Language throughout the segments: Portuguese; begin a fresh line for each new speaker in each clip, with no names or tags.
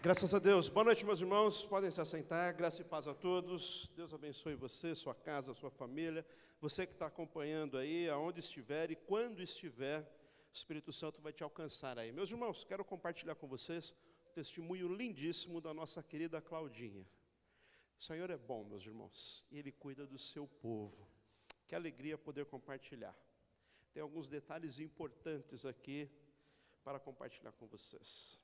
Graças a Deus. Boa noite, meus irmãos. Podem se assentar. Graça e paz a todos. Deus abençoe você, sua casa, sua família. Você que está acompanhando aí, aonde estiver e quando estiver, o Espírito Santo vai te alcançar aí. Meus irmãos, quero compartilhar com vocês um testemunho lindíssimo da nossa querida Claudinha. O Senhor é bom, meus irmãos, e Ele cuida do seu povo. Que alegria poder compartilhar. Tem alguns detalhes importantes aqui para compartilhar com vocês.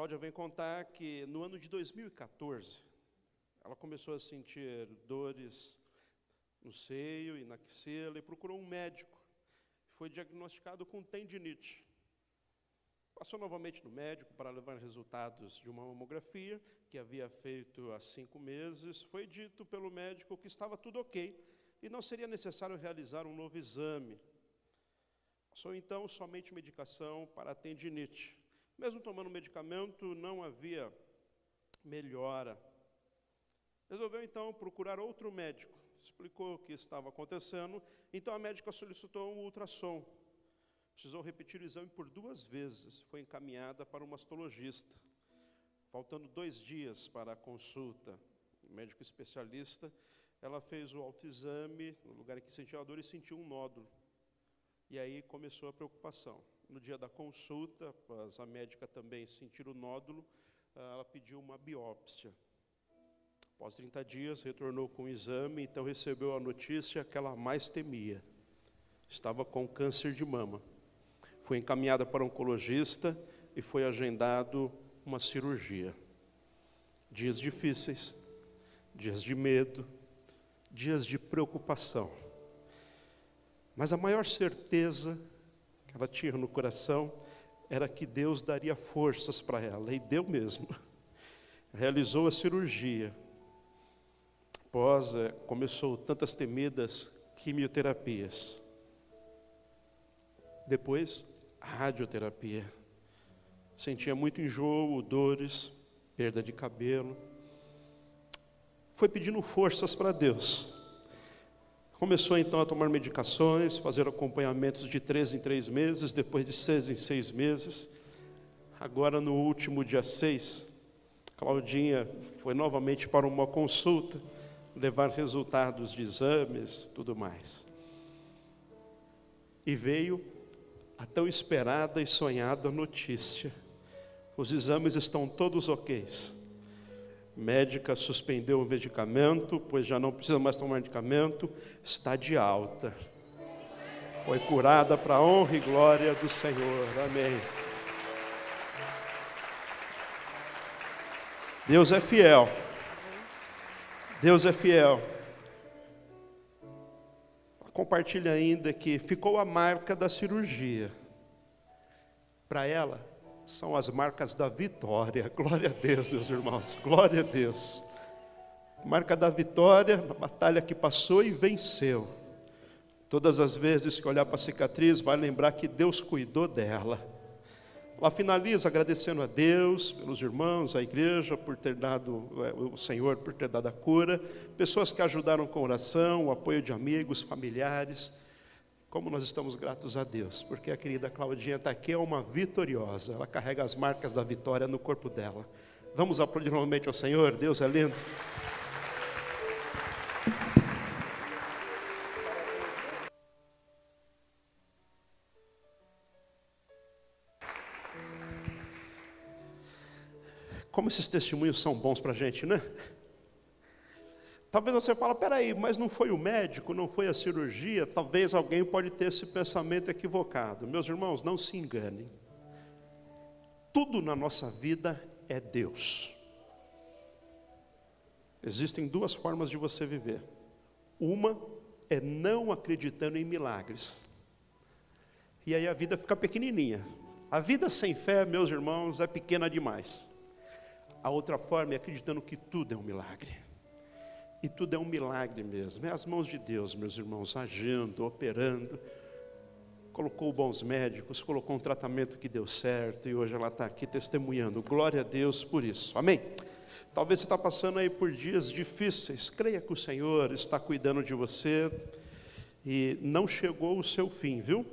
Cláudia vem contar que no ano de 2014, ela começou a sentir dores no seio e na axila e procurou um médico. Foi diagnosticado com tendinite. Passou novamente no médico para levar resultados de uma mamografia que havia feito há cinco meses. Foi dito pelo médico que estava tudo ok e não seria necessário realizar um novo exame. Passou então somente medicação para a tendinite. Mesmo tomando medicamento, não havia melhora. Resolveu então procurar outro médico. Explicou o que estava acontecendo. Então a médica solicitou um ultrassom. Precisou repetir o exame por duas vezes. Foi encaminhada para um mastologista. Faltando dois dias para a consulta, médico especialista, ela fez o autoexame no lugar em que sentia a dor e sentiu um nódulo. E aí começou a preocupação. No dia da consulta, a médica também sentir o nódulo, ah, ela pediu uma biópsia. Após 30 dias, retornou com o exame, então recebeu a notícia que ela mais temia. Estava com câncer de mama. Foi encaminhada para um oncologista e foi agendado uma cirurgia. Dias difíceis, dias de medo, dias de preocupação. Mas a maior certeza que ela tinha no coração era que Deus daria forças para ela, e deu mesmo. Realizou a cirurgia. Após, é, começou tantas temidas quimioterapias. Depois, radioterapia. Sentia muito enjoo, dores, perda de cabelo. Foi pedindo forças para Deus. Começou então a tomar medicações, fazer acompanhamentos de três em três meses, depois de seis em seis meses. Agora, no último dia seis, Claudinha foi novamente para uma consulta, levar resultados de exames, tudo mais. E veio a tão esperada e sonhada notícia: os exames estão todos ok médica suspendeu o medicamento, pois já não precisa mais tomar medicamento, está de alta. Foi curada para a honra e glória do Senhor. Amém. Deus é fiel. Deus é fiel. Compartilha ainda que ficou a marca da cirurgia. Para ela, são as marcas da vitória. Glória a Deus, meus irmãos. Glória a Deus. Marca da vitória, a batalha que passou e venceu. Todas as vezes que olhar para a cicatriz, vai lembrar que Deus cuidou dela. Ela finaliza agradecendo a Deus, pelos irmãos, a igreja, por ter dado, é, o Senhor, por ter dado a cura, pessoas que ajudaram com oração, o apoio de amigos, familiares. Como nós estamos gratos a Deus, porque a querida Claudinha está aqui, é uma vitoriosa, ela carrega as marcas da vitória no corpo dela. Vamos aplaudir novamente ao Senhor, Deus é lindo. Como esses testemunhos são bons para a gente, né? Talvez você fale, peraí, mas não foi o médico, não foi a cirurgia, talvez alguém pode ter esse pensamento equivocado. Meus irmãos, não se enganem. Tudo na nossa vida é Deus. Existem duas formas de você viver. Uma é não acreditando em milagres. E aí a vida fica pequenininha. A vida sem fé, meus irmãos, é pequena demais. A outra forma é acreditando que tudo é um milagre. E tudo é um milagre mesmo. É as mãos de Deus, meus irmãos, agindo, operando. Colocou bons médicos, colocou um tratamento que deu certo e hoje ela está aqui testemunhando. Glória a Deus por isso. Amém? Talvez você está passando aí por dias difíceis. Creia que o Senhor está cuidando de você e não chegou o seu fim, viu?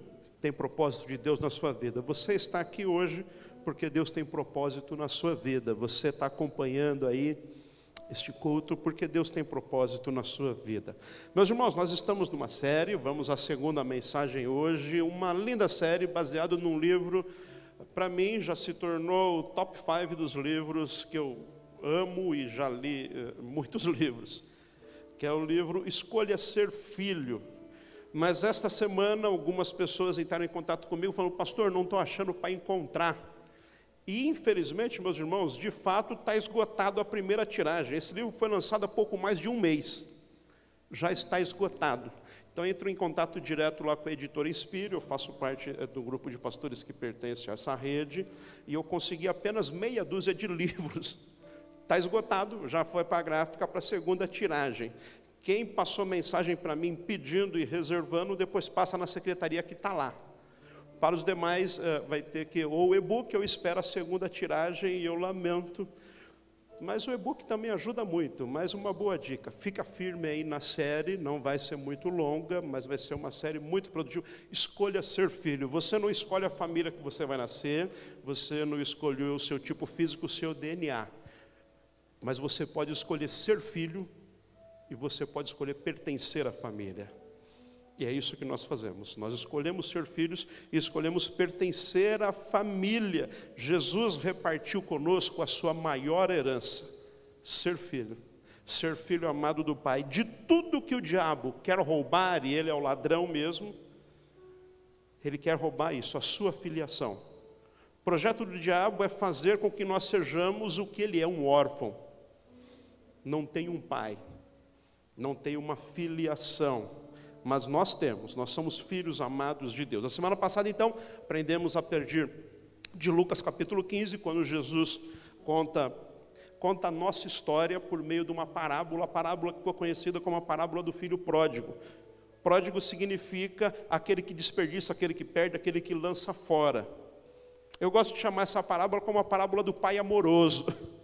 Tem propósito de Deus na sua vida. Você está aqui hoje porque Deus tem propósito na sua vida. Você está acompanhando aí este culto porque Deus tem propósito na sua vida. Meus irmãos, nós estamos numa série, vamos à segunda mensagem hoje, uma linda série baseada num livro, para mim já se tornou o top 5 dos livros que eu amo e já li eh, muitos livros, que é o livro Escolha Ser Filho. Mas esta semana algumas pessoas entraram em contato comigo falando, pastor, não estou achando para encontrar e, infelizmente, meus irmãos, de fato está esgotado a primeira tiragem. Esse livro foi lançado há pouco mais de um mês. Já está esgotado. Então, entro em contato direto lá com a editora Inspire, eu faço parte é, do grupo de pastores que pertence a essa rede, e eu consegui apenas meia dúzia de livros. Está esgotado, já foi para a gráfica para a segunda tiragem. Quem passou mensagem para mim pedindo e reservando, depois passa na secretaria que está lá. Para os demais, eh, vai ter que, ou o e-book, eu espero a segunda tiragem e eu lamento. Mas o e-book também ajuda muito. Mais uma boa dica: fica firme aí na série, não vai ser muito longa, mas vai ser uma série muito produtiva. Escolha ser filho. Você não escolhe a família que você vai nascer, você não escolheu o seu tipo físico, o seu DNA. Mas você pode escolher ser filho e você pode escolher pertencer à família. E é isso que nós fazemos. Nós escolhemos ser filhos e escolhemos pertencer à família. Jesus repartiu conosco a sua maior herança: ser filho. Ser filho amado do Pai. De tudo que o diabo quer roubar, e ele é o ladrão mesmo, ele quer roubar isso, a sua filiação. O projeto do diabo é fazer com que nós sejamos o que ele é, um órfão. Não tem um pai, não tem uma filiação mas nós temos, nós somos filhos amados de Deus. A semana passada, então, aprendemos a partir de Lucas capítulo 15, quando Jesus conta conta a nossa história por meio de uma parábola, a parábola que ficou conhecida como a parábola do filho pródigo. Pródigo significa aquele que desperdiça, aquele que perde, aquele que lança fora. Eu gosto de chamar essa parábola como a parábola do pai amoroso.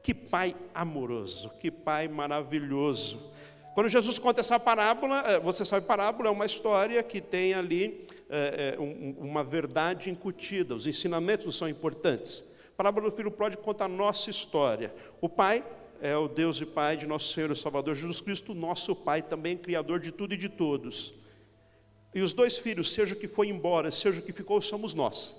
Que pai amoroso, que pai maravilhoso. Quando Jesus conta essa parábola, eh, você sabe, parábola é uma história que tem ali é, uma verdade incutida, os ensinamentos são importantes. A parábola do filho pródigo conta a nossa história. O pai é o Deus e Pai de nosso Senhor e Salvador Jesus Cristo, nosso Pai, também Criador de tudo e de todos. E os dois filhos, seja o que foi embora, seja o que ficou, somos nós.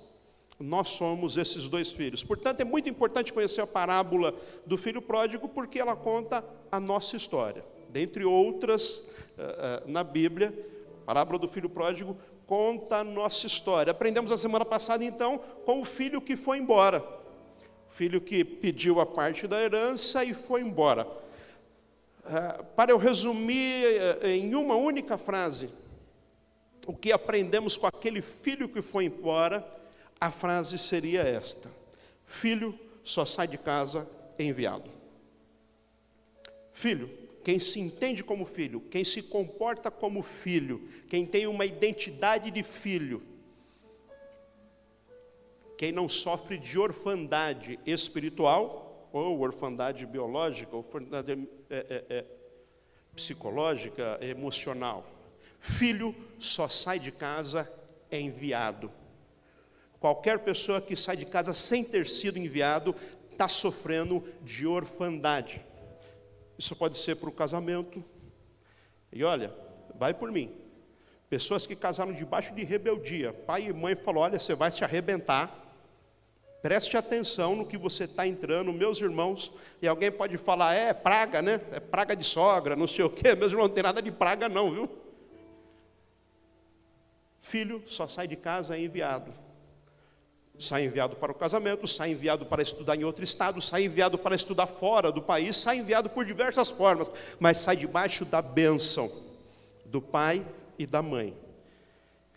Nós somos esses dois filhos. Portanto, é muito importante conhecer a parábola do filho pródigo, porque ela conta a nossa história dentre outras eh, eh, na Bíblia, a parábola do filho pródigo conta a nossa história. Aprendemos a semana passada, então, com o filho que foi embora. O filho que pediu a parte da herança e foi embora. Eh, para eu resumir em uma única frase, o que aprendemos com aquele filho que foi embora, a frase seria esta: Filho só sai de casa enviado. Filho quem se entende como filho, quem se comporta como filho, quem tem uma identidade de filho, quem não sofre de orfandade espiritual, ou orfandade biológica, ou orfandade é, é, é, psicológica, emocional. Filho só sai de casa enviado. Qualquer pessoa que sai de casa sem ter sido enviado está sofrendo de orfandade. Isso pode ser para o casamento. E olha, vai por mim. Pessoas que casaram debaixo de rebeldia. Pai e mãe falou: olha, você vai se arrebentar. Preste atenção no que você está entrando, meus irmãos. E alguém pode falar, é, praga, né? É praga de sogra, não sei o quê. Meus irmãos, não tem nada de praga, não, viu? Filho só sai de casa enviado sai enviado para o casamento, sai enviado para estudar em outro estado, sai enviado para estudar fora do país, sai enviado por diversas formas, mas sai debaixo da bênção do pai e da mãe.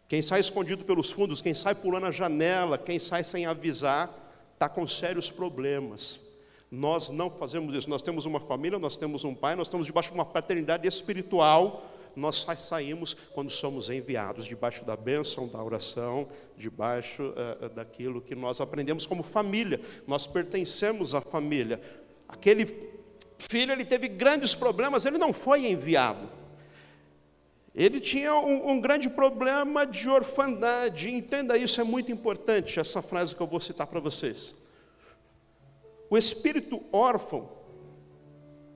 Quem sai escondido pelos fundos, quem sai pulando a janela, quem sai sem avisar, está com sérios problemas. Nós não fazemos isso, nós temos uma família, nós temos um pai, nós estamos debaixo de uma paternidade espiritual nós saímos quando somos enviados, debaixo da bênção da oração, debaixo uh, daquilo que nós aprendemos como família. Nós pertencemos à família. Aquele filho, ele teve grandes problemas, ele não foi enviado. Ele tinha um, um, grande problema de orfandade. Entenda isso, é muito importante, essa frase que eu vou citar para vocês. O espírito órfão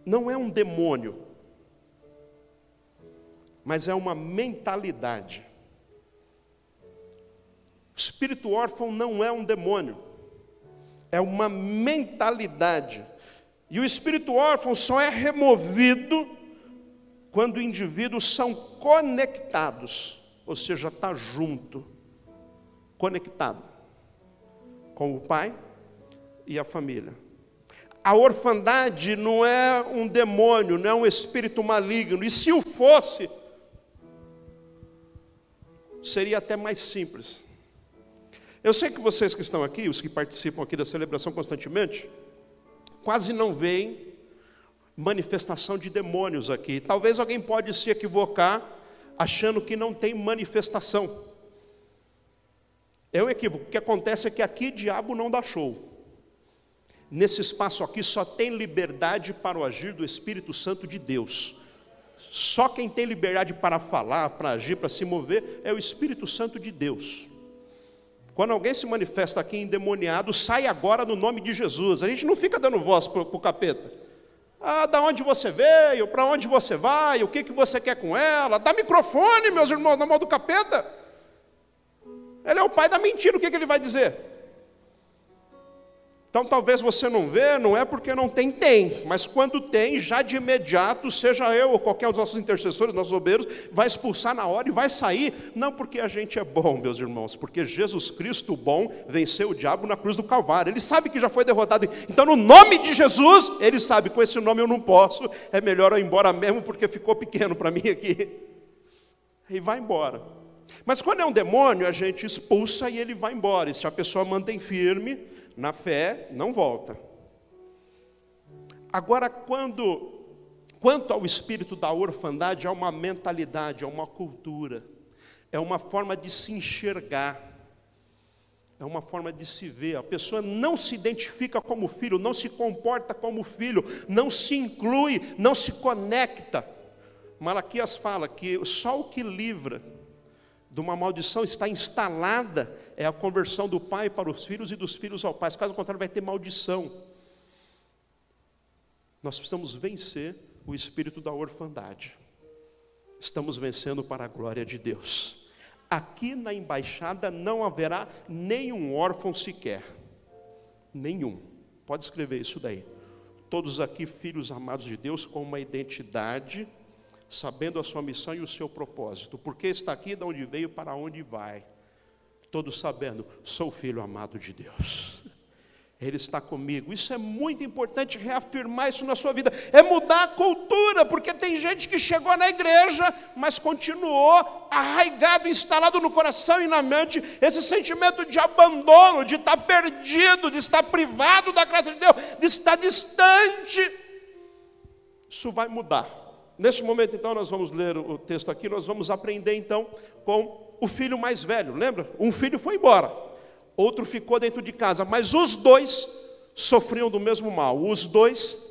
não é um demônio, mas é uma mentalidade. O espírito órfão não é um demônio, é uma mentalidade. E o espírito órfão só é removido quando indivíduos são conectados, ou seja, está junto, conectado com o pai e a família. A orfandade não é um demônio, não é um espírito maligno, e se o fosse, seria até mais simples. Eu sei que vocês que estão aqui, os que participam aqui da celebração constantemente, quase não veem manifestação de demônios aqui. Talvez alguém pode se equivocar achando que não tem manifestação. É um equívoco. O que acontece é que aqui diabo não dá show. Nesse espaço aqui só tem liberdade para o agir do Espírito Santo de Deus. Só quem tem liberdade para falar, para agir, para se mover é o Espírito Santo de Deus. Quando alguém se manifesta aqui endemoniado, sai agora no nome de Jesus. A gente não fica dando voz para o capeta. Ah, da onde você veio, para onde você vai, o que, que você quer com ela? Dá microfone, meus irmãos, na mão do capeta. Ele é o pai da mentira, o que, que ele vai dizer? Então talvez você não vê, não é porque não tem, tem, mas quando tem, já de imediato, seja eu ou qualquer um dos nossos intercessores, nossos obreiros, vai expulsar na hora e vai sair, não porque a gente é bom, meus irmãos, porque Jesus Cristo bom venceu o diabo na cruz do Calvário, ele sabe que já foi derrotado, então no nome de Jesus, ele sabe, com esse nome eu não posso, é melhor eu ir embora mesmo, porque ficou pequeno para mim aqui, e vai embora. Mas quando é um demônio, a gente expulsa e ele vai embora, e se a pessoa mantém firme, na fé, não volta. Agora, quando, quanto ao espírito da orfandade, é uma mentalidade, é uma cultura, é uma forma de se enxergar, é uma forma de se ver. A pessoa não se identifica como filho, não se comporta como filho, não se inclui, não se conecta. Malaquias fala que só o que livra de uma maldição está instalada é a conversão do pai para os filhos e dos filhos ao pai. Caso contrário, vai ter maldição. Nós precisamos vencer o espírito da orfandade. Estamos vencendo para a glória de Deus. Aqui na embaixada não haverá nenhum órfão sequer. Nenhum. Pode escrever isso daí. Todos aqui, filhos amados de Deus, com uma identidade sabendo a sua missão e o seu propósito, porque está aqui, de onde veio, para onde vai. Todos sabendo, sou filho amado de Deus. Ele está comigo. Isso é muito importante reafirmar isso na sua vida. É mudar a cultura, porque tem gente que chegou na igreja, mas continuou arraigado, instalado no coração e na mente esse sentimento de abandono, de estar perdido, de estar privado da graça de Deus, de estar distante. Isso vai mudar. Neste momento, então, nós vamos ler o texto aqui, nós vamos aprender então com o filho mais velho. Lembra? Um filho foi embora, outro ficou dentro de casa, mas os dois sofriam do mesmo mal. Os dois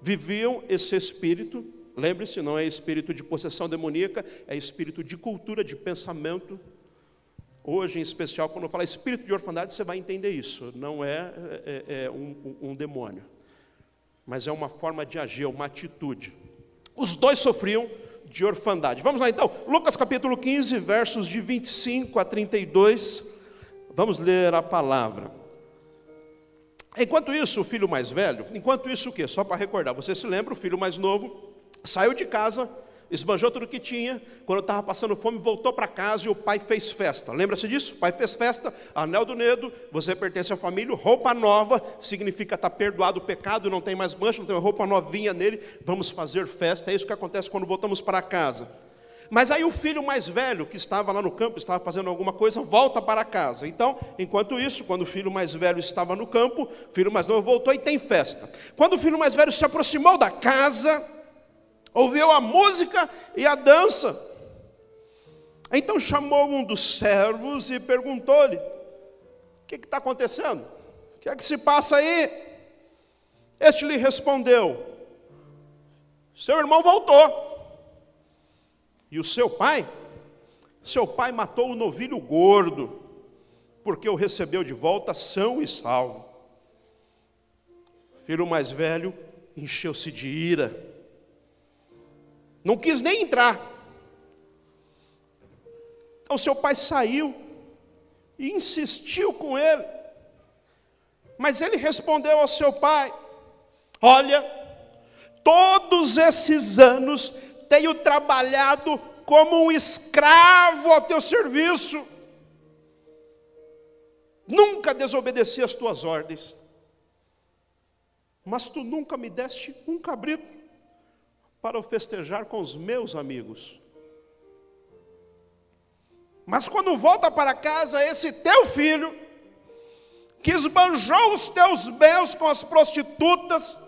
viviam esse espírito. Lembre-se, não é espírito de possessão demoníaca, é espírito de cultura, de pensamento. Hoje, em especial, quando eu falar espírito de orfandade, você vai entender isso. Não é, é, é um, um demônio, mas é uma forma de agir, é uma atitude. Os dois sofriam de orfandade. Vamos lá então, Lucas capítulo 15, versos de 25 a 32. Vamos ler a palavra. Enquanto isso, o filho mais velho, enquanto isso o quê? Só para recordar, você se lembra, o filho mais novo saiu de casa esbanjou tudo que tinha, quando estava passando fome, voltou para casa e o pai fez festa. Lembra-se disso? O pai fez festa, anel do dedo, você pertence à família, roupa nova, significa estar tá perdoado o pecado, não tem mais mancha, não tem roupa novinha nele, vamos fazer festa. É isso que acontece quando voltamos para casa. Mas aí o filho mais velho, que estava lá no campo, estava fazendo alguma coisa, volta para casa. Então, enquanto isso, quando o filho mais velho estava no campo, o filho mais novo voltou e tem festa. Quando o filho mais velho se aproximou da casa, ouviu a música e a dança. Então chamou um dos servos e perguntou-lhe: O que está acontecendo? O que é que se passa aí? Este lhe respondeu: Seu irmão voltou. E o seu pai? Seu pai matou o novilho gordo, porque o recebeu de volta são e salvo. O filho mais velho encheu-se de ira, não quis nem entrar. Então seu pai saiu e insistiu com ele. Mas ele respondeu ao seu pai: Olha, todos esses anos tenho trabalhado como um escravo ao teu serviço. Nunca desobedeci às tuas ordens. Mas tu nunca me deste um cabrito para o festejar com os meus amigos. Mas quando volta para casa, esse teu filho, que esbanjou os teus bens com as prostitutas,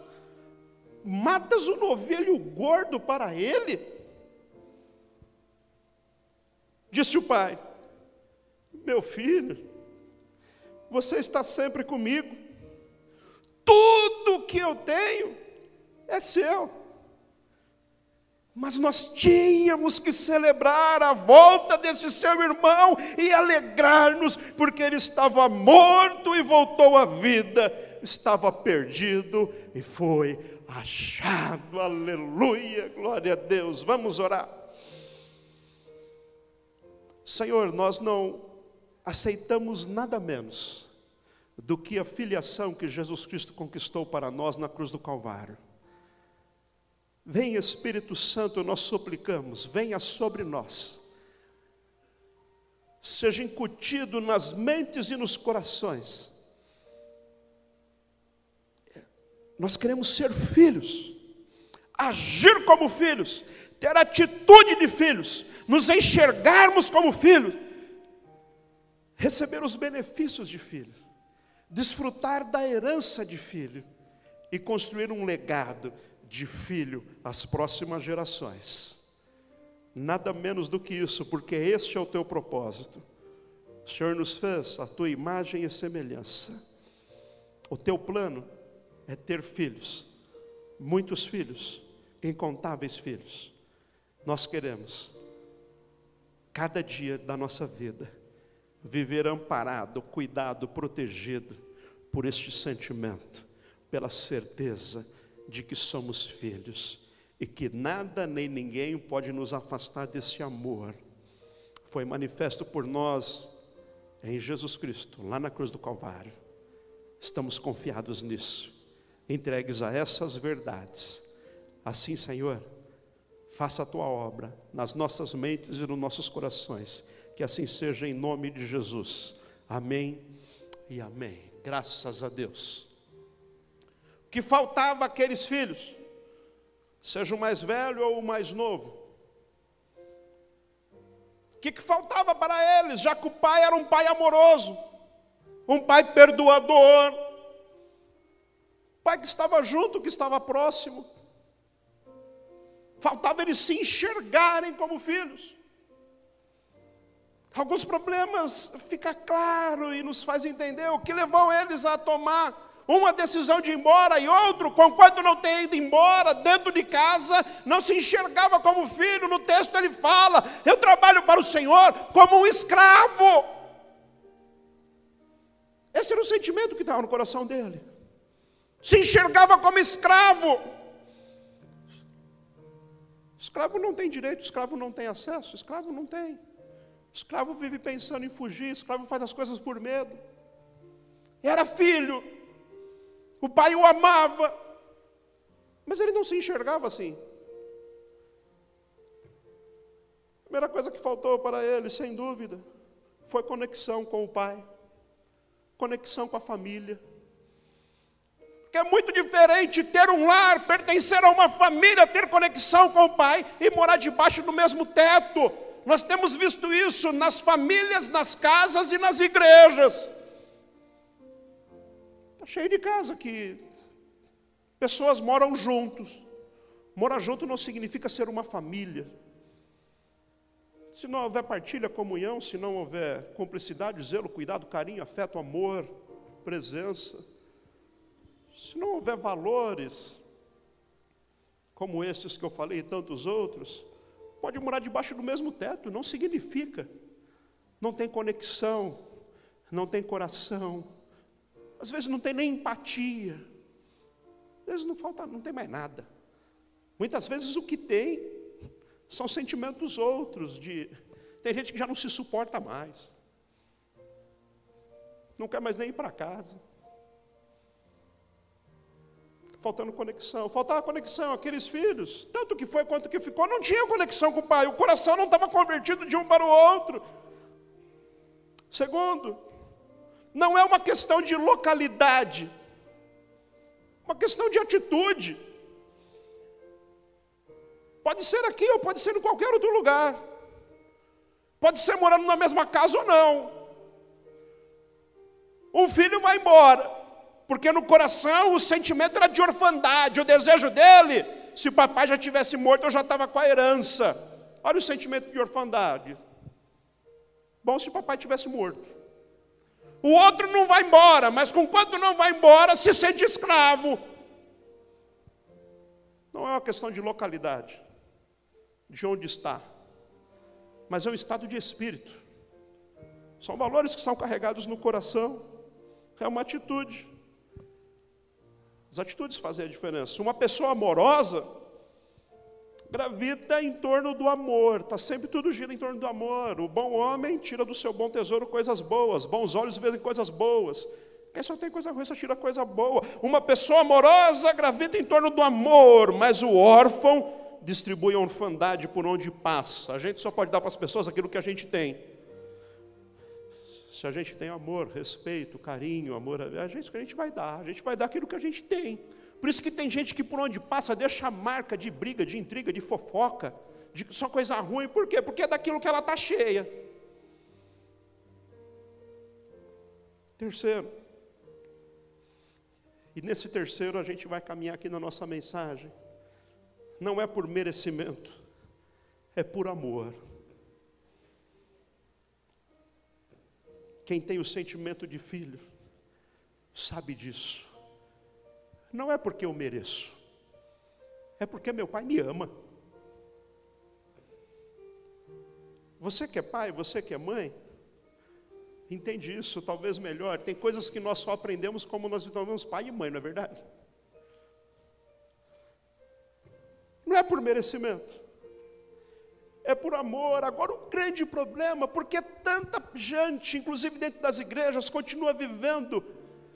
matas o novilho gordo para ele? Disse o pai: Meu filho, você está sempre comigo, tudo que eu tenho é seu. Mas nós tínhamos que celebrar a volta desse seu irmão e alegrar-nos, porque ele estava morto e voltou à vida, estava perdido e foi achado. Aleluia, glória a Deus. Vamos orar. Senhor, nós não aceitamos nada menos do que a filiação que Jesus Cristo conquistou para nós na cruz do Calvário. Vem Espírito Santo, nós suplicamos, venha sobre nós. Seja incutido nas mentes e nos corações. Nós queremos ser filhos, agir como filhos, ter atitude de filhos, nos enxergarmos como filhos, receber os benefícios de filho, desfrutar da herança de filho. E construir um legado de filho às próximas gerações. Nada menos do que isso, porque este é o teu propósito. O Senhor nos fez a tua imagem e semelhança. O teu plano é ter filhos, muitos filhos, incontáveis filhos. Nós queremos, cada dia da nossa vida, viver amparado, cuidado, protegido por este sentimento, pela certeza de que somos filhos e que nada nem ninguém pode nos afastar desse amor. Foi manifesto por nós em Jesus Cristo, lá na cruz do Calvário. Estamos confiados nisso, entregues a essas verdades. Assim, Senhor, faça a tua obra nas nossas mentes e nos nossos corações. Que assim seja em nome de Jesus. Amém e amém. Graças a Deus que faltava aqueles filhos, seja o mais velho ou o mais novo. O que, que faltava para eles, já que o pai era um pai amoroso, um pai perdoador, pai que estava junto, que estava próximo. Faltava eles se enxergarem como filhos. Alguns problemas fica claro e nos faz entender o que levou eles a tomar uma decisão de ir embora e outro, conquanto não tem ido embora, dentro de casa, não se enxergava como filho. No texto ele fala: Eu trabalho para o Senhor como um escravo. Esse era o sentimento que estava no coração dele. Se enxergava como escravo. Escravo não tem direito, escravo não tem acesso, escravo não tem. Escravo vive pensando em fugir, escravo faz as coisas por medo. Era filho, o pai o amava, mas ele não se enxergava assim. A primeira coisa que faltou para ele, sem dúvida, foi conexão com o pai, conexão com a família. Porque é muito diferente ter um lar, pertencer a uma família, ter conexão com o pai e morar debaixo do mesmo teto. Nós temos visto isso nas famílias, nas casas e nas igrejas. Está cheio de casa que pessoas moram juntos. Morar junto não significa ser uma família. Se não houver partilha, comunhão, se não houver cumplicidade, zelo, cuidado, carinho, afeto, amor, presença, se não houver valores como esses que eu falei e tantos outros, pode morar debaixo do mesmo teto, não significa. Não tem conexão, não tem coração, às vezes não tem nem empatia, às vezes não falta, não tem mais nada. Muitas vezes o que tem são sentimentos outros de tem gente que já não se suporta mais. Não quer mais nem ir para casa. Faltando conexão, faltava conexão, aqueles filhos, tanto que foi quanto que ficou, não tinha conexão com o pai, o coração não estava convertido de um para o outro. Segundo, não é uma questão de localidade, uma questão de atitude. Pode ser aqui ou pode ser em qualquer outro lugar. Pode ser morando na mesma casa ou não. Um filho vai embora, porque no coração o sentimento era de orfandade, o desejo dele, se o papai já tivesse morto, eu já estava com a herança. Olha o sentimento de orfandade. Bom se o papai tivesse morto. O outro não vai embora, mas com quanto não vai embora, se sente escravo. Não é uma questão de localidade, de onde está, mas é um estado de espírito. São valores que são carregados no coração, é uma atitude. As atitudes fazem a diferença. Uma pessoa amorosa gravita em torno do amor, está sempre tudo gira em torno do amor. O bom homem tira do seu bom tesouro coisas boas, bons olhos veem coisas boas. Quem só tem coisa ruim só tira coisa boa. Uma pessoa amorosa gravita em torno do amor, mas o órfão distribui a orfandade por onde passa. A gente só pode dar para as pessoas aquilo que a gente tem. Se a gente tem amor, respeito, carinho, amor, a gente que a gente vai dar, a gente vai dar aquilo que a gente tem. Por isso que tem gente que por onde passa deixa marca de briga, de intriga, de fofoca, de só coisa ruim. Por quê? Porque é daquilo que ela está cheia. Terceiro. E nesse terceiro a gente vai caminhar aqui na nossa mensagem. Não é por merecimento, é por amor. Quem tem o sentimento de filho, sabe disso. Não é porque eu mereço, é porque meu pai me ama. Você que é pai, você que é mãe, entende isso talvez melhor. Tem coisas que nós só aprendemos como nós tornamos pai e mãe, não é verdade? Não é por merecimento, é por amor. Agora, o grande problema, porque tanta gente, inclusive dentro das igrejas, continua vivendo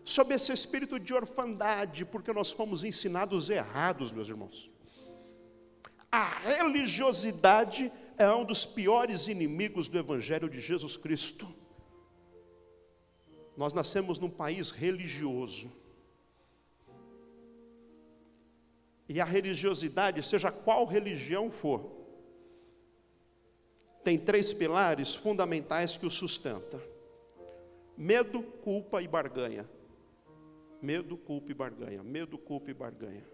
sob esse espírito de orfandade, porque nós fomos ensinados errados, meus irmãos. A religiosidade é um dos piores inimigos do Evangelho de Jesus Cristo. Nós nascemos num país religioso. E a religiosidade, seja qual religião for, tem três pilares fundamentais que o sustenta: medo, culpa e barganha. Medo, culpa e barganha. Medo, culpa e barganha.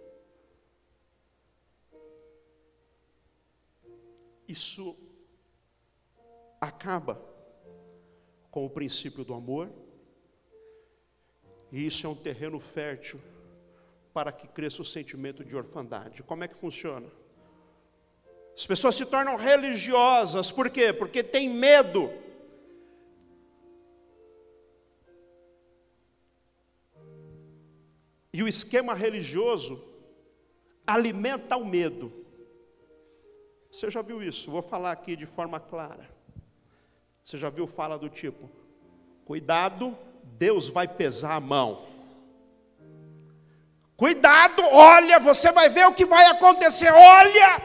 Isso acaba com o princípio do amor, e isso é um terreno fértil para que cresça o sentimento de orfandade. Como é que funciona? As pessoas se tornam religiosas, por quê? Porque tem medo E o esquema religioso alimenta o medo. Você já viu isso? Vou falar aqui de forma clara. Você já viu fala do tipo: cuidado, Deus vai pesar a mão. Cuidado, olha, você vai ver o que vai acontecer, olha.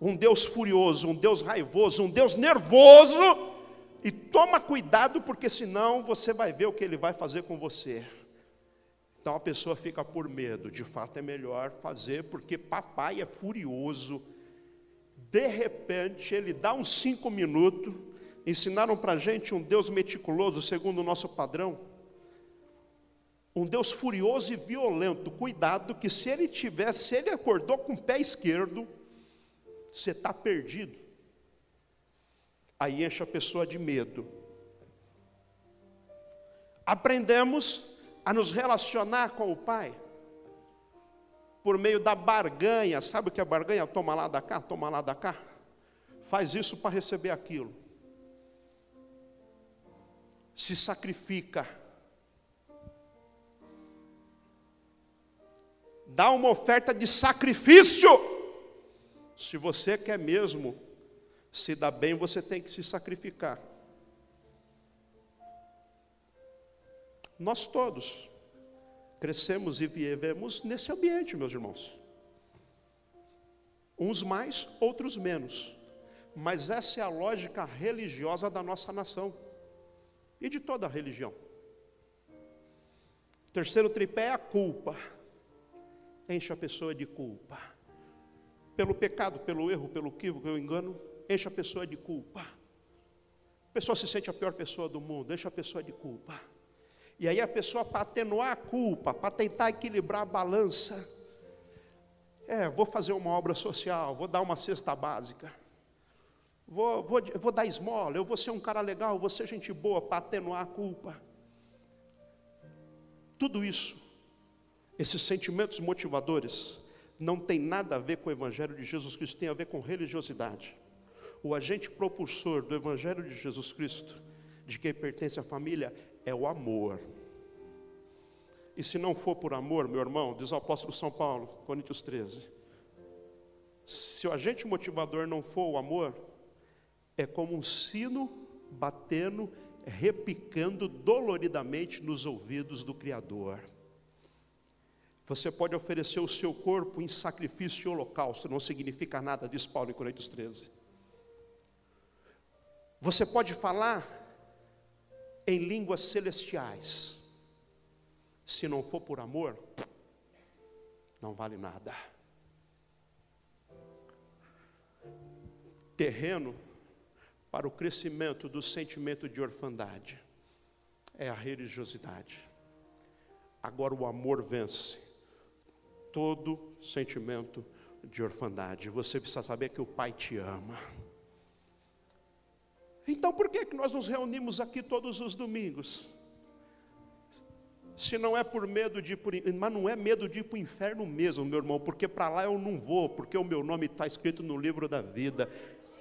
Um Deus furioso, um Deus raivoso, um Deus nervoso e toma cuidado, porque senão você vai ver o que ele vai fazer com você. Então a pessoa fica por medo. De fato é melhor fazer, porque papai é furioso. De repente ele dá uns cinco minutos. Ensinaram para a gente um Deus meticuloso, segundo o nosso padrão. Um Deus furioso e violento. Cuidado, que se ele tiver, se ele acordou com o pé esquerdo, você está perdido aí enche a pessoa de medo. Aprendemos a nos relacionar com o Pai por meio da barganha. Sabe o que é barganha? Toma lá da cá, toma lá da cá. Faz isso para receber aquilo. Se sacrifica. Dá uma oferta de sacrifício. Se você quer mesmo se dar bem, você tem que se sacrificar. Nós todos crescemos e vivemos nesse ambiente, meus irmãos. Uns mais, outros menos. Mas essa é a lógica religiosa da nossa nação e de toda a religião. O terceiro tripé é a culpa. Enche a pessoa de culpa. Pelo pecado, pelo erro, pelo equívoco, pelo engano, enche a pessoa de culpa. A pessoa se sente a pior pessoa do mundo, enche a pessoa de culpa. E aí a pessoa, para atenuar a culpa, para tentar equilibrar a balança, é, vou fazer uma obra social, vou dar uma cesta básica, vou, vou, vou dar esmola, eu vou ser um cara legal, vou ser gente boa para atenuar a culpa. Tudo isso, esses sentimentos motivadores, não tem nada a ver com o Evangelho de Jesus Cristo, tem a ver com religiosidade. O agente propulsor do Evangelho de Jesus Cristo, de quem pertence à família, é o amor. E se não for por amor, meu irmão, diz o apóstolo São Paulo, Coríntios 13, se o agente motivador não for o amor, é como um sino batendo, repicando doloridamente nos ouvidos do Criador. Você pode oferecer o seu corpo em sacrifício e holocausto, não significa nada, diz Paulo em Coríntios 13. Você pode falar em línguas celestiais. Se não for por amor, não vale nada. Terreno para o crescimento do sentimento de orfandade é a religiosidade. Agora o amor vence todo sentimento de orfandade. Você precisa saber que o Pai te ama. Então por que, que nós nos reunimos aqui todos os domingos? Se não é por medo de ir por, mas não é medo de ir para o inferno mesmo, meu irmão, porque para lá eu não vou, porque o meu nome está escrito no livro da vida.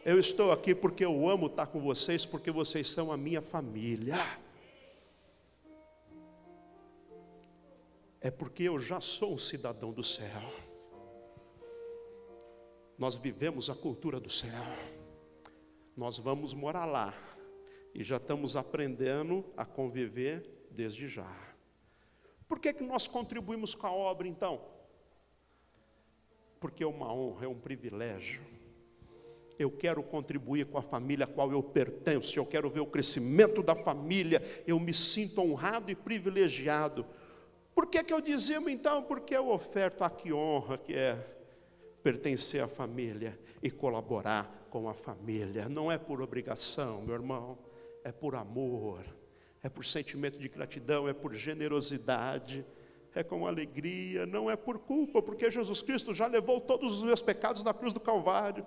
Eu estou aqui porque eu amo estar com vocês, porque vocês são a minha família. É porque eu já sou um cidadão do céu. Nós vivemos a cultura do céu nós vamos morar lá. E já estamos aprendendo a conviver desde já. Por que, que nós contribuímos com a obra então? Porque é uma honra, é um privilégio. Eu quero contribuir com a família a qual eu pertenço, eu quero ver o crescimento da família, eu me sinto honrado e privilegiado. Por que, que eu dizimo então? Porque eu oferto a que honra que é pertencer à família e colaborar com a família. Não é por obrigação, meu irmão, é por amor, é por sentimento de gratidão, é por generosidade, é com alegria, não é por culpa, porque Jesus Cristo já levou todos os meus pecados na cruz do Calvário.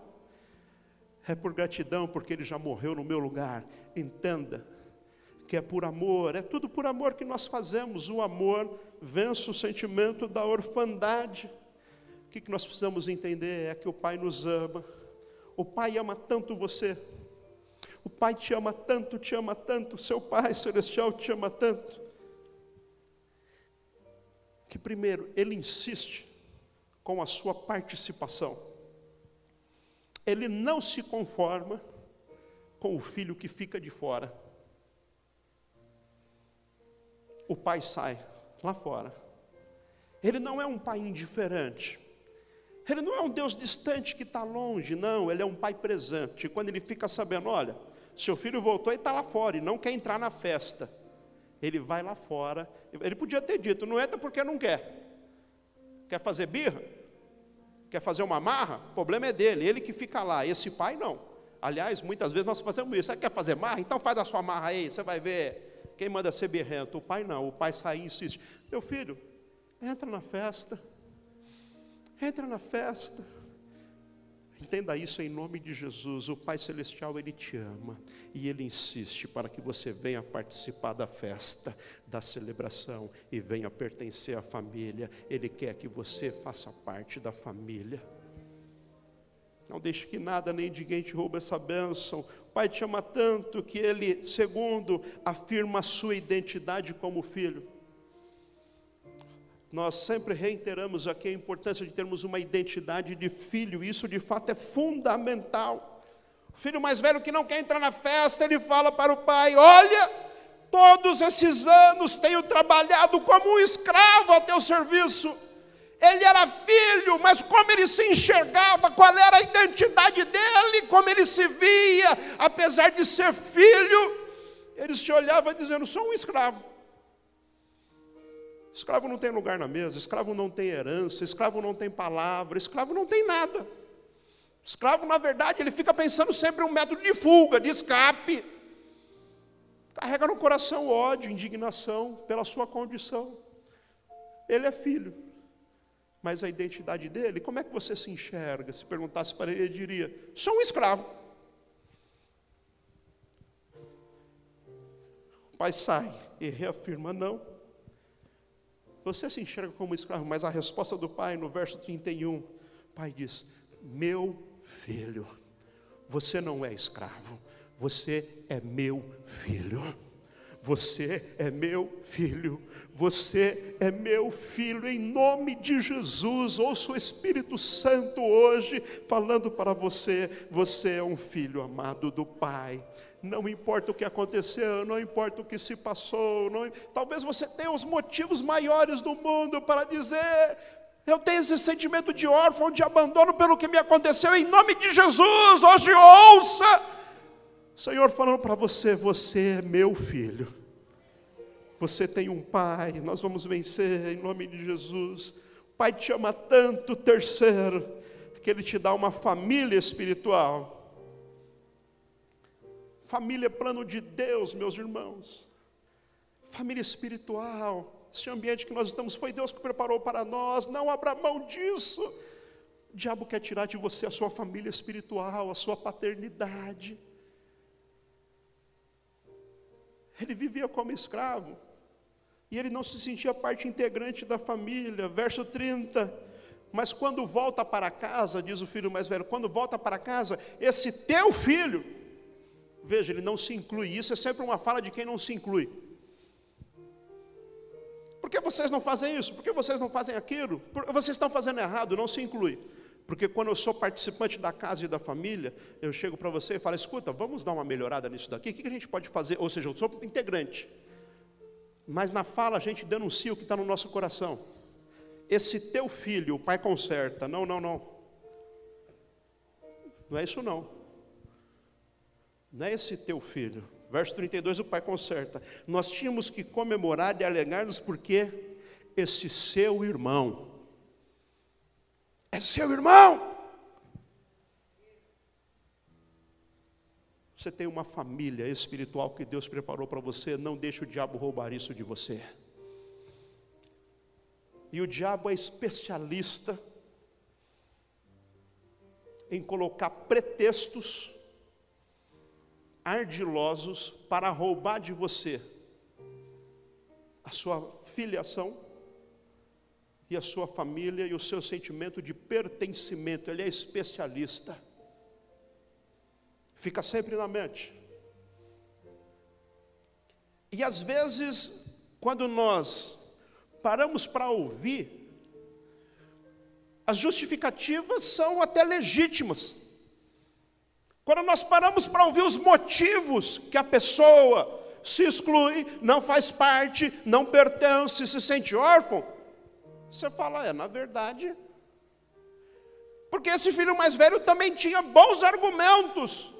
É por gratidão, porque Ele já morreu no meu lugar. Entenda que é por amor, é tudo por amor que nós fazemos. O amor vence o sentimento da orfandade. O que nós precisamos entender é que o Pai nos ama o Pai ama tanto você. O Pai te ama tanto, te ama tanto. Seu Pai celestial te ama tanto. Que primeiro, Ele insiste com a sua participação. Ele não se conforma com o filho que fica de fora. O pai sai lá fora. Ele não é um pai indiferente. Ele não é um Deus distante que está longe, não, ele é um pai presente. E quando ele fica sabendo, olha, seu filho voltou e está lá fora e não quer entrar na festa, ele vai lá fora. Ele podia ter dito, não entra porque não quer. Quer fazer birra? Quer fazer uma marra? O problema é dele, ele que fica lá. Esse pai não. Aliás, muitas vezes nós fazemos isso. Você quer fazer marra? Então faz a sua marra aí, você vai ver. Quem manda ser birrento? O pai não. O pai sai e insiste. Meu filho, entra na festa entra na festa. Entenda isso em nome de Jesus. O Pai Celestial, Ele te ama e Ele insiste para que você venha participar da festa, da celebração e venha pertencer à família. Ele quer que você faça parte da família. Não deixe que nada nem ninguém te roube essa bênção. O Pai te ama tanto que Ele, segundo, afirma a sua identidade como filho. Nós sempre reiteramos aqui a importância de termos uma identidade de filho, isso de fato é fundamental. O filho mais velho que não quer entrar na festa, ele fala para o pai: Olha, todos esses anos tenho trabalhado como um escravo a teu serviço. Ele era filho, mas como ele se enxergava, qual era a identidade dele, como ele se via, apesar de ser filho, ele se olhava dizendo: Sou um escravo. Escravo não tem lugar na mesa, escravo não tem herança, escravo não tem palavra, escravo não tem nada. Escravo, na verdade, ele fica pensando sempre um método de fuga, de escape. Carrega no coração ódio, indignação pela sua condição. Ele é filho. Mas a identidade dele, como é que você se enxerga? Se perguntasse para ele, ele diria: sou um escravo. O pai sai e reafirma: não, você se enxerga como escravo, mas a resposta do pai no verso 31, o pai diz: Meu filho, você não é escravo, você é meu filho. Você é meu filho, você é meu filho, em nome de Jesus. Ouça o Espírito Santo hoje falando para você: você é um filho amado do Pai. Não importa o que aconteceu, não importa o que se passou, não, talvez você tenha os motivos maiores do mundo para dizer: eu tenho esse sentimento de órfão, de abandono pelo que me aconteceu, em nome de Jesus, hoje ouça, Senhor falando para você: você é meu filho, você tem um pai, nós vamos vencer em nome de Jesus. O pai te ama tanto, terceiro, que ele te dá uma família espiritual. Família é plano de Deus, meus irmãos. Família espiritual. Esse ambiente que nós estamos foi Deus que preparou para nós. Não abra mão disso. O diabo quer tirar de você a sua família espiritual, a sua paternidade. Ele vivia como escravo. E ele não se sentia parte integrante da família. Verso 30. Mas quando volta para casa, diz o filho mais velho, quando volta para casa, esse teu filho, Veja, ele não se inclui. Isso é sempre uma fala de quem não se inclui. Por que vocês não fazem isso? Por que vocês não fazem aquilo? Porque vocês estão fazendo errado, não se inclui. Porque quando eu sou participante da casa e da família, eu chego para você e falo: escuta, vamos dar uma melhorada nisso daqui, o que a gente pode fazer? Ou seja, eu sou integrante. Mas na fala a gente denuncia o que está no nosso coração. Esse teu filho, o pai conserta. Não, não, não. Não é isso não. Não é esse teu filho. Verso 32, o pai conserta. Nós tínhamos que comemorar e alegrar-nos porque esse seu irmão é seu irmão. Você tem uma família espiritual que Deus preparou para você, não deixe o diabo roubar isso de você. E o diabo é especialista em colocar pretextos ardilosos para roubar de você a sua filiação e a sua família e o seu sentimento de pertencimento. Ele é especialista. Fica sempre na mente. E às vezes, quando nós paramos para ouvir, as justificativas são até legítimas. Quando nós paramos para ouvir os motivos que a pessoa se exclui, não faz parte, não pertence, se sente órfão, você fala, é, na verdade. Porque esse filho mais velho também tinha bons argumentos,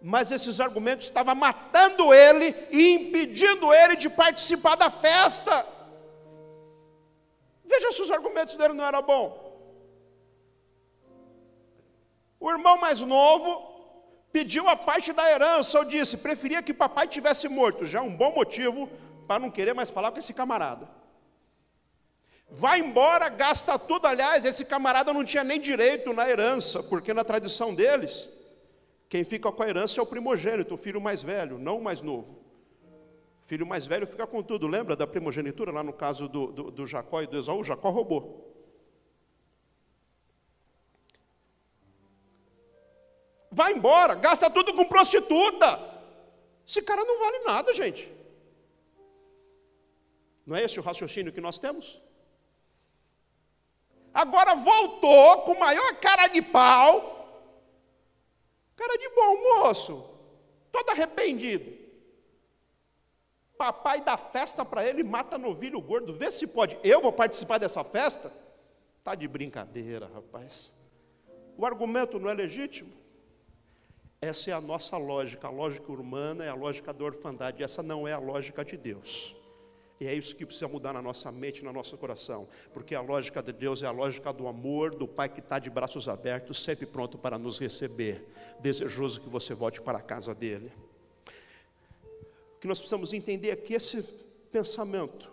mas esses argumentos estavam matando ele e impedindo ele de participar da festa. Veja se os argumentos dele não eram bons. O irmão mais novo pediu a parte da herança. Eu disse: preferia que papai tivesse morto, já um bom motivo para não querer mais falar com esse camarada. Vai embora, gasta tudo. Aliás, esse camarada não tinha nem direito na herança, porque na tradição deles, quem fica com a herança é o primogênito, o filho mais velho, não o mais novo. O filho mais velho fica com tudo. Lembra da primogenitura, lá no caso do, do, do Jacó e do Esaú? Jacó roubou. Vai embora, gasta tudo com prostituta. Esse cara não vale nada, gente. Não é esse o raciocínio que nós temos? Agora voltou com maior cara de pau. Cara de bom moço, todo arrependido. Papai dá festa para ele, mata novilho gordo, vê se pode. Eu vou participar dessa festa? Tá de brincadeira, rapaz. O argumento não é legítimo. Essa é a nossa lógica, a lógica humana é a lógica da orfandade, essa não é a lógica de Deus. E é isso que precisa mudar na nossa mente, no nosso coração, porque a lógica de Deus é a lógica do amor, do Pai que está de braços abertos, sempre pronto para nos receber, desejoso que você volte para a casa dele. O que nós precisamos entender é que esse pensamento,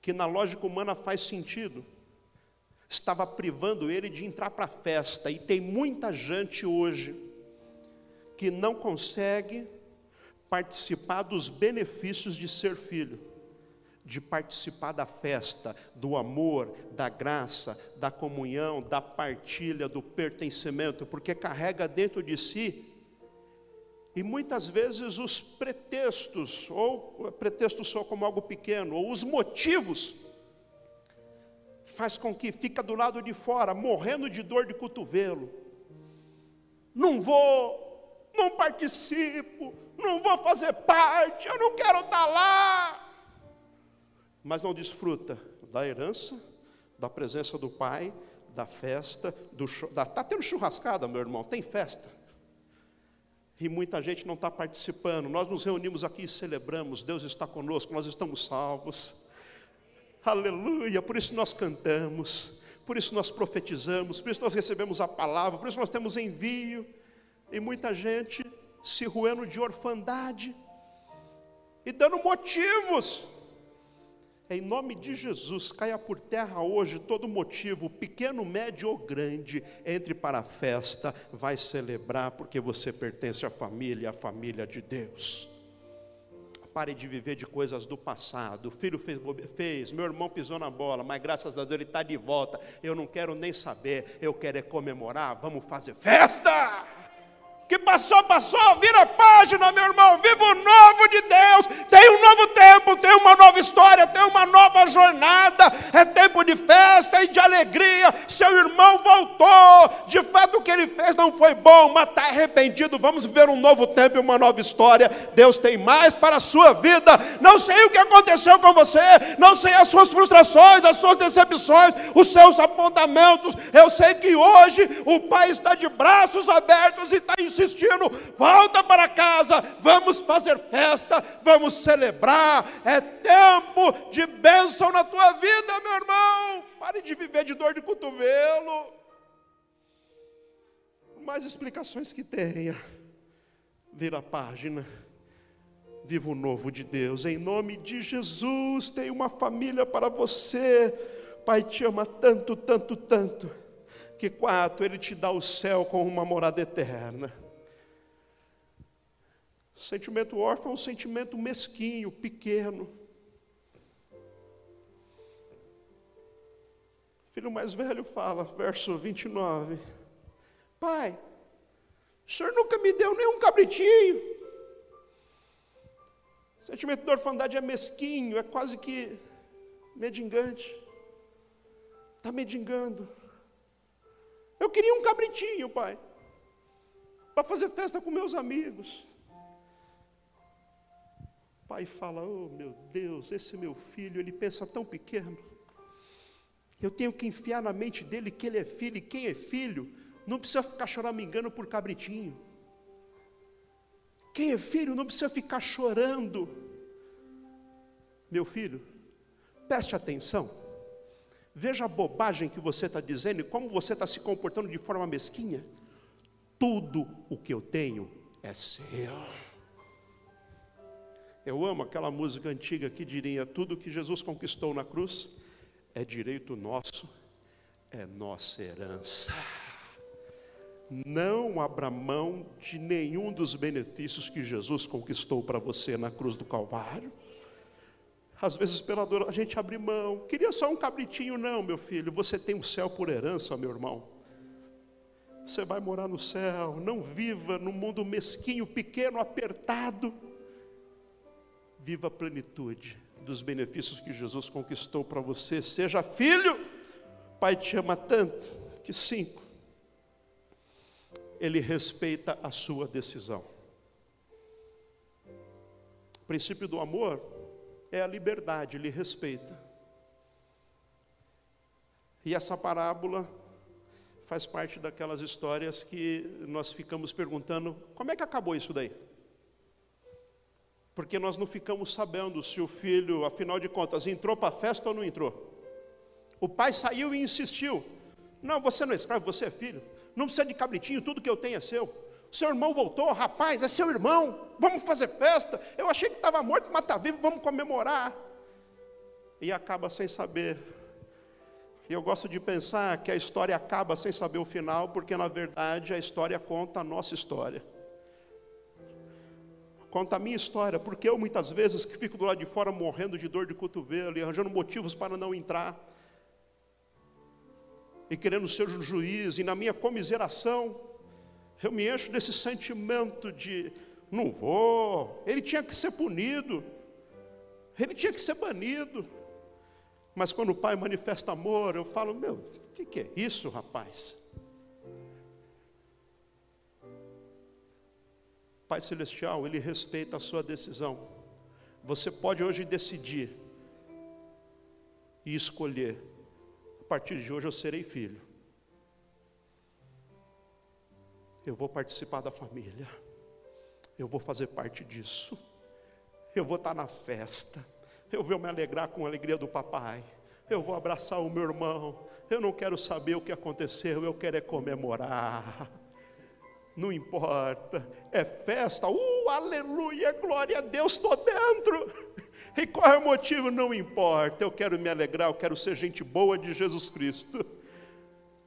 que na lógica humana faz sentido, estava privando ele de entrar para a festa, e tem muita gente hoje que não consegue participar dos benefícios de ser filho de participar da festa, do amor, da graça, da comunhão, da partilha, do pertencimento, porque carrega dentro de si e muitas vezes os pretextos, ou pretexto só como algo pequeno, ou os motivos, faz com que fica do lado de fora, morrendo de dor de cotovelo. Não vou, não participo, não vou fazer parte, eu não quero estar lá mas não desfruta da herança, da presença do Pai, da festa, do está tendo churrascada, meu irmão, tem festa. E muita gente não está participando. Nós nos reunimos aqui e celebramos, Deus está conosco, nós estamos salvos. Aleluia, por isso nós cantamos, por isso nós profetizamos, por isso nós recebemos a palavra, por isso nós temos envio. E muita gente se ruendo de orfandade e dando motivos em nome de Jesus, caia por terra hoje todo motivo, pequeno, médio ou grande, entre para a festa, vai celebrar, porque você pertence à família, à família de Deus. Pare de viver de coisas do passado. O filho fez, fez, meu irmão pisou na bola, mas graças a Deus ele está de volta. Eu não quero nem saber, eu quero é comemorar. Vamos fazer festa! Que passou, passou, vira a página, meu irmão, viva o novo de Deus, tem um novo tempo, tem uma nova história, tem uma nova jornada, é tempo de festa e de alegria, seu irmão voltou, de fato o que ele fez não foi bom, mas está arrependido, vamos viver um novo tempo e uma nova história, Deus tem mais para a sua vida, não sei o que aconteceu com você, não sei as suas frustrações, as suas decepções, os seus apontamentos, eu sei que hoje o Pai está de braços abertos e está em insistindo, volta para casa, vamos fazer festa, vamos celebrar. É tempo de bênção na tua vida, meu irmão. Pare de viver de dor de cotovelo. Mais explicações que tenha, vira a página. Viva o novo de Deus, em nome de Jesus. Tem uma família para você. Pai te ama tanto, tanto, tanto que quatro, Ele te dá o céu com uma morada eterna. Sentimento órfão é um sentimento mesquinho, pequeno. O filho mais velho fala, verso 29. Pai, o senhor nunca me deu nenhum cabritinho. O sentimento de orfandade é mesquinho, é quase que medingante. Está medingando. Eu queria um cabritinho, pai, para fazer festa com meus amigos pai fala: Oh meu Deus, esse meu filho, ele pensa tão pequeno. Eu tenho que enfiar na mente dele que ele é filho, e quem é filho não precisa ficar choramingando por cabritinho. Quem é filho não precisa ficar chorando. Meu filho, preste atenção. Veja a bobagem que você está dizendo e como você está se comportando de forma mesquinha. Tudo o que eu tenho é seu. Eu amo aquela música antiga que diria: tudo que Jesus conquistou na cruz é direito nosso, é nossa herança. Não abra mão de nenhum dos benefícios que Jesus conquistou para você na cruz do Calvário. Às vezes, pela dor, a gente abre mão. Queria só um cabritinho, não, meu filho. Você tem o um céu por herança, meu irmão. Você vai morar no céu. Não viva num mundo mesquinho, pequeno, apertado. Viva a plenitude dos benefícios que Jesus conquistou para você. Seja filho, Pai te ama tanto que cinco, Ele respeita a sua decisão. O princípio do amor é a liberdade, ele respeita. E essa parábola faz parte daquelas histórias que nós ficamos perguntando: como é que acabou isso daí? Porque nós não ficamos sabendo se o filho, afinal de contas, entrou para a festa ou não entrou. O pai saiu e insistiu: Não, você não é escravo, você é filho. Não precisa de cabritinho, tudo que eu tenho é seu. Seu irmão voltou, rapaz, é seu irmão, vamos fazer festa. Eu achei que estava morto, mas está vivo, vamos comemorar. E acaba sem saber. E eu gosto de pensar que a história acaba sem saber o final, porque na verdade a história conta a nossa história. Conta a minha história, porque eu muitas vezes que fico do lado de fora morrendo de dor de cotovelo e arranjando motivos para não entrar, e querendo ser juiz, e na minha comiseração, eu me encho desse sentimento de não vou, ele tinha que ser punido, ele tinha que ser banido. Mas quando o pai manifesta amor, eu falo: meu, o que, que é isso, rapaz? Pai Celestial, Ele respeita a sua decisão. Você pode hoje decidir e escolher: a partir de hoje eu serei filho. eu vou participar da família, eu vou fazer parte disso, eu vou estar na festa, eu vou me alegrar com a alegria do papai, eu vou abraçar o meu irmão, eu não quero saber o que aconteceu, eu quero é comemorar. Não importa, é festa, uh, aleluia, glória a Deus, estou dentro. E qual é o motivo? Não importa, eu quero me alegrar, eu quero ser gente boa de Jesus Cristo.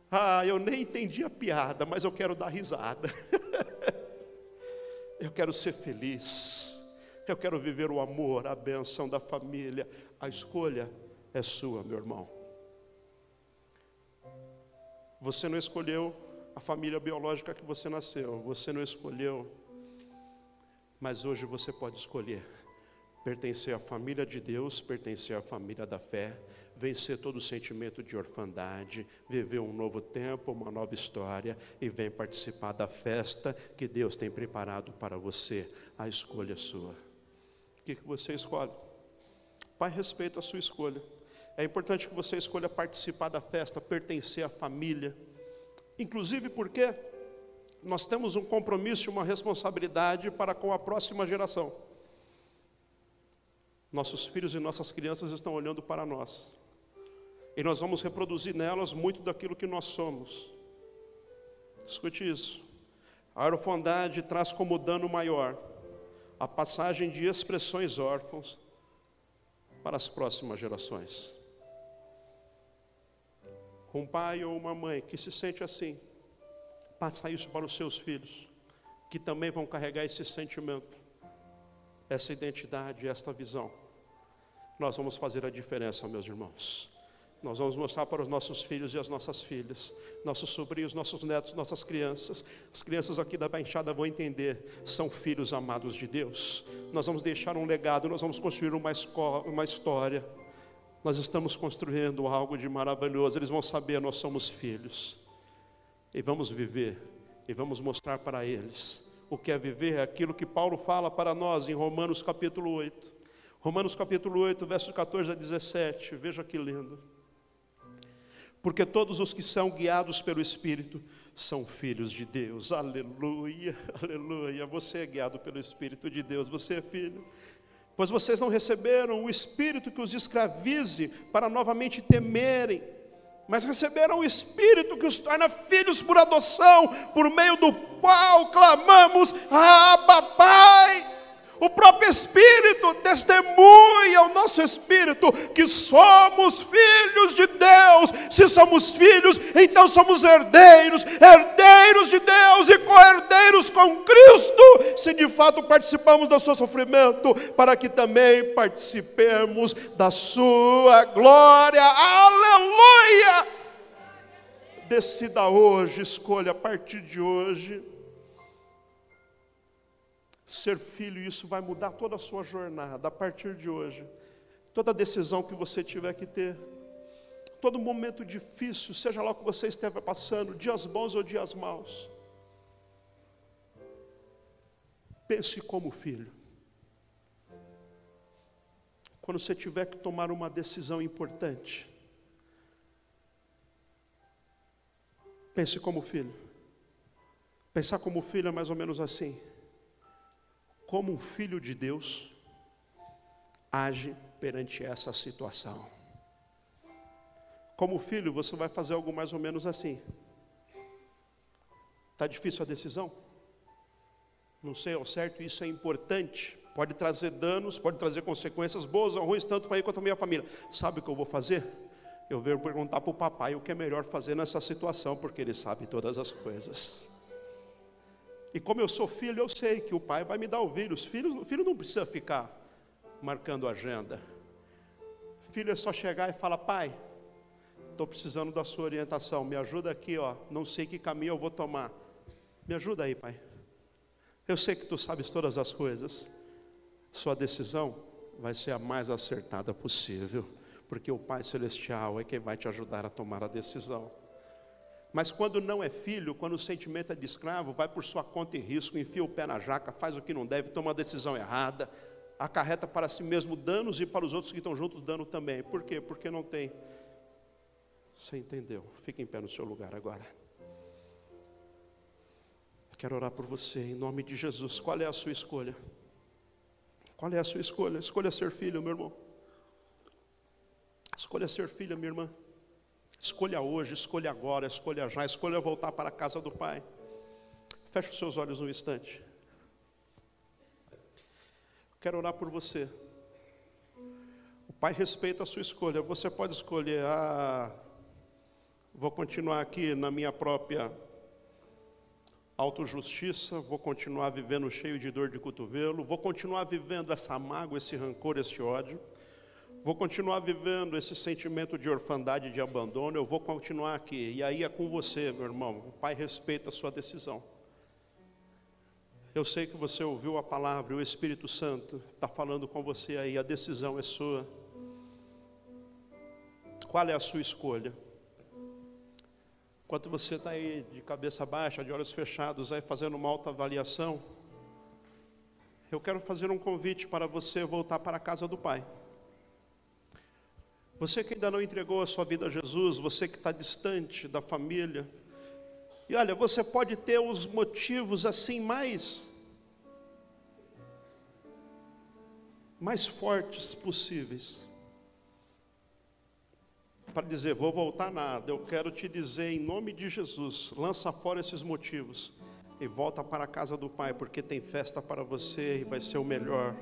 Ah, eu nem entendi a piada, mas eu quero dar risada. eu quero ser feliz. Eu quero viver o amor, a benção da família. A escolha é sua, meu irmão. Você não escolheu a família biológica que você nasceu, você não escolheu, mas hoje você pode escolher pertencer à família de Deus, pertencer à família da fé, vencer todo o sentimento de orfandade, viver um novo tempo, uma nova história e vem participar da festa que Deus tem preparado para você. A escolha é sua. O que, que você escolhe? Pai respeita a sua escolha. É importante que você escolha participar da festa, pertencer à família. Inclusive porque nós temos um compromisso e uma responsabilidade para com a próxima geração. Nossos filhos e nossas crianças estão olhando para nós. E nós vamos reproduzir nelas muito daquilo que nós somos. Escute isso. A orfandade traz como dano maior a passagem de expressões órfãos para as próximas gerações. Um pai ou uma mãe que se sente assim, passa isso para os seus filhos, que também vão carregar esse sentimento, essa identidade, esta visão. Nós vamos fazer a diferença, meus irmãos. Nós vamos mostrar para os nossos filhos e as nossas filhas, nossos sobrinhos, nossos netos, nossas crianças. As crianças aqui da Baixada vão entender, são filhos amados de Deus. Nós vamos deixar um legado, nós vamos construir uma, escola, uma história. Nós estamos construindo algo de maravilhoso. Eles vão saber, nós somos filhos. E vamos viver, e vamos mostrar para eles o que é viver, aquilo que Paulo fala para nós em Romanos capítulo 8. Romanos capítulo 8, versos 14 a 17. Veja que lindo porque todos os que são guiados pelo Espírito são filhos de Deus. Aleluia, aleluia. Você é guiado pelo Espírito de Deus, você é filho. Pois vocês não receberam o Espírito que os escravize para novamente temerem, mas receberam o Espírito que os torna filhos por adoção, por meio do qual clamamos: Abba, Pai. O próprio Espírito testemunha ao nosso Espírito que somos filhos de Deus. Se somos filhos, então somos herdeiros, herdeiros de Deus e co-herdeiros com Cristo, se de fato participamos do seu sofrimento, para que também participemos da sua glória. Aleluia! Decida hoje, escolha a partir de hoje. Ser filho, isso vai mudar toda a sua jornada a partir de hoje. Toda decisão que você tiver que ter, todo momento difícil, seja lá o que você esteja passando, dias bons ou dias maus. Pense como filho. Quando você tiver que tomar uma decisão importante, Pense como filho. Pensar como filho é mais ou menos assim. Como um filho de Deus age perante essa situação. Como filho, você vai fazer algo mais ou menos assim. Está difícil a decisão? Não sei ao certo, isso é importante. Pode trazer danos, pode trazer consequências boas ou ruins, tanto para mim quanto para a minha família. Sabe o que eu vou fazer? eu venho perguntar para o papai o que é melhor fazer nessa situação, porque ele sabe todas as coisas. E como eu sou filho, eu sei que o pai vai me dar ouvidos. Filho, filho não precisa ficar marcando agenda. Filho é só chegar e falar, pai, estou precisando da sua orientação, me ajuda aqui, ó. Não sei que caminho eu vou tomar. Me ajuda aí, pai. Eu sei que tu sabes todas as coisas. Sua decisão vai ser a mais acertada possível porque o Pai Celestial é quem vai te ajudar a tomar a decisão. Mas quando não é filho, quando o sentimento é de escravo, vai por sua conta e risco, enfia o pé na jaca, faz o que não deve, toma a decisão errada, acarreta para si mesmo danos e para os outros que estão juntos dano também. Por quê? Porque não tem. Você entendeu? Fique em pé no seu lugar agora. Quero orar por você em nome de Jesus. Qual é a sua escolha? Qual é a sua escolha? Escolha ser filho, meu irmão. Escolha ser filha, minha irmã. Escolha hoje, escolha agora, escolha já, escolha voltar para a casa do Pai. Feche os seus olhos um instante. Quero orar por você. O Pai respeita a sua escolha. Você pode escolher, ah, vou continuar aqui na minha própria autojustiça, vou continuar vivendo cheio de dor de cotovelo, vou continuar vivendo essa mágoa, esse rancor, esse ódio. Vou continuar vivendo esse sentimento de orfandade, de abandono, eu vou continuar aqui. E aí é com você, meu irmão. O Pai respeita a sua decisão. Eu sei que você ouviu a palavra, o Espírito Santo está falando com você aí, a decisão é sua. Qual é a sua escolha? Enquanto você está aí de cabeça baixa, de olhos fechados, aí fazendo uma autoavaliação, eu quero fazer um convite para você voltar para a casa do Pai. Você que ainda não entregou a sua vida a Jesus, você que está distante da família, e olha, você pode ter os motivos assim mais mais fortes possíveis para dizer, vou voltar nada. Eu quero te dizer em nome de Jesus, lança fora esses motivos e volta para a casa do Pai, porque tem festa para você e vai ser o melhor.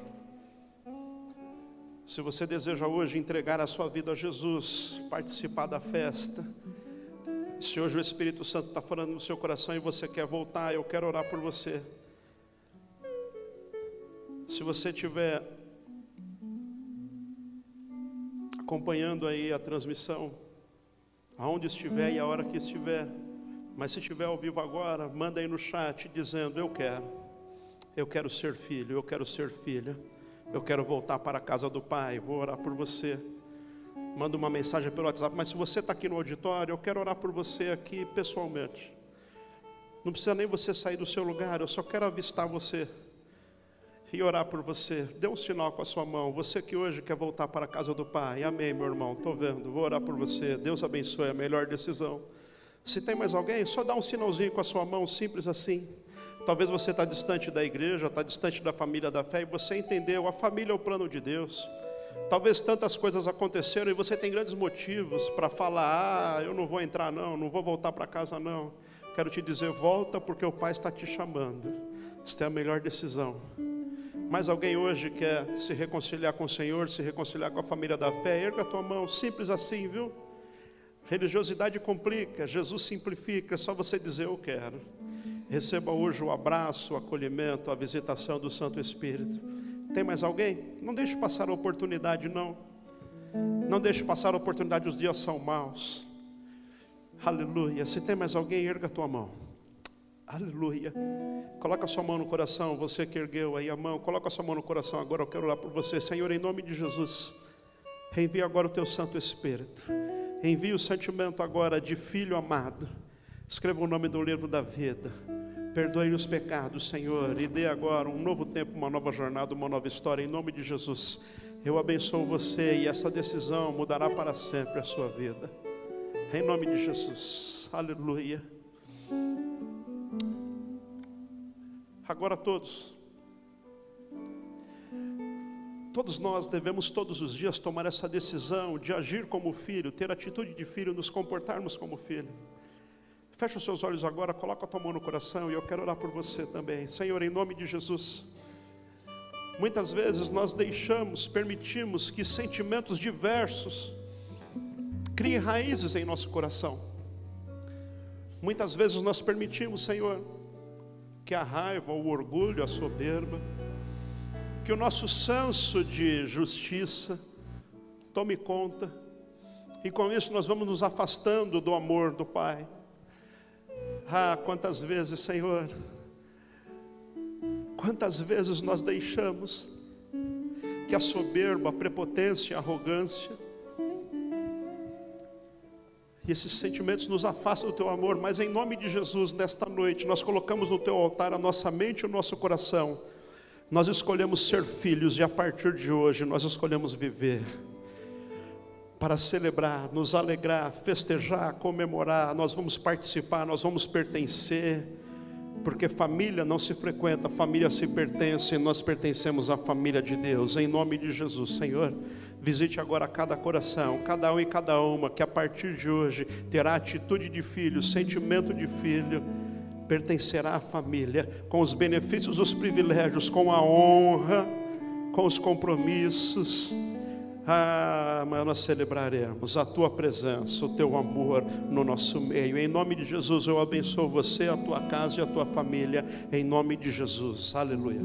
Se você deseja hoje entregar a sua vida a Jesus, participar da festa, se hoje o Espírito Santo está falando no seu coração e você quer voltar, eu quero orar por você. Se você estiver acompanhando aí a transmissão, aonde estiver e a hora que estiver, mas se estiver ao vivo agora, manda aí no chat dizendo: Eu quero, eu quero ser filho, eu quero ser filha. Eu quero voltar para a casa do Pai, vou orar por você. Manda uma mensagem pelo WhatsApp, mas se você está aqui no auditório, eu quero orar por você aqui pessoalmente. Não precisa nem você sair do seu lugar, eu só quero avistar você e orar por você. Dê um sinal com a sua mão. Você que hoje quer voltar para a casa do Pai. Amém, meu irmão. Estou vendo. Vou orar por você. Deus abençoe a melhor decisão. Se tem mais alguém, só dá um sinalzinho com a sua mão, simples assim. Talvez você está distante da igreja, está distante da família da fé, e você entendeu, a família é o plano de Deus. Talvez tantas coisas aconteceram e você tem grandes motivos para falar: ah, eu não vou entrar, não, não vou voltar para casa, não. Quero te dizer: volta, porque o Pai está te chamando. Esta é a melhor decisão. Mais alguém hoje quer se reconciliar com o Senhor, se reconciliar com a família da fé? Erga a tua mão, simples assim, viu? Religiosidade complica, Jesus simplifica, é só você dizer eu quero. Receba hoje o abraço, o acolhimento, a visitação do Santo Espírito. Tem mais alguém? Não deixe passar a oportunidade, não. Não deixe passar a oportunidade, os dias são maus. Aleluia. Se tem mais alguém, erga a tua mão. Aleluia. Coloca a sua mão no coração, você que ergueu aí a mão, coloca a sua mão no coração agora, eu quero orar por você. Senhor, em nome de Jesus, envia agora o teu Santo Espírito. Envia o sentimento agora de filho amado. Escreva o nome do livro da vida. Perdoe os pecados, Senhor, e dê agora um novo tempo, uma nova jornada, uma nova história, em nome de Jesus. Eu abençoo você e essa decisão mudará para sempre a sua vida. Em nome de Jesus. Aleluia. Agora todos. Todos nós devemos todos os dias tomar essa decisão de agir como filho, ter atitude de filho, nos comportarmos como filho. Fecha os seus olhos agora, coloca a tua mão no coração e eu quero orar por você também. Senhor, em nome de Jesus. Muitas vezes nós deixamos, permitimos que sentimentos diversos criem raízes em nosso coração. Muitas vezes nós permitimos, Senhor, que a raiva, o orgulho, a soberba, que o nosso senso de justiça tome conta, e com isso nós vamos nos afastando do amor do Pai. Ah, quantas vezes, Senhor, Quantas vezes nós deixamos que a soberba, a prepotência, a arrogância, e esses sentimentos nos afastam do teu amor, mas em nome de Jesus, nesta noite, nós colocamos no teu altar a nossa mente e o nosso coração. Nós escolhemos ser filhos e a partir de hoje nós escolhemos viver para celebrar, nos alegrar, festejar, comemorar. Nós vamos participar, nós vamos pertencer porque família não se frequenta, família se pertence, nós pertencemos à família de Deus, em nome de Jesus, Senhor. Visite agora cada coração, cada um e cada uma, que a partir de hoje terá atitude de filho, sentimento de filho, pertencerá à família, com os benefícios, os privilégios, com a honra, com os compromissos ah, nós celebraremos a tua presença, o teu amor no nosso meio. Em nome de Jesus, eu abençoo você, a tua casa e a tua família. Em nome de Jesus. Aleluia.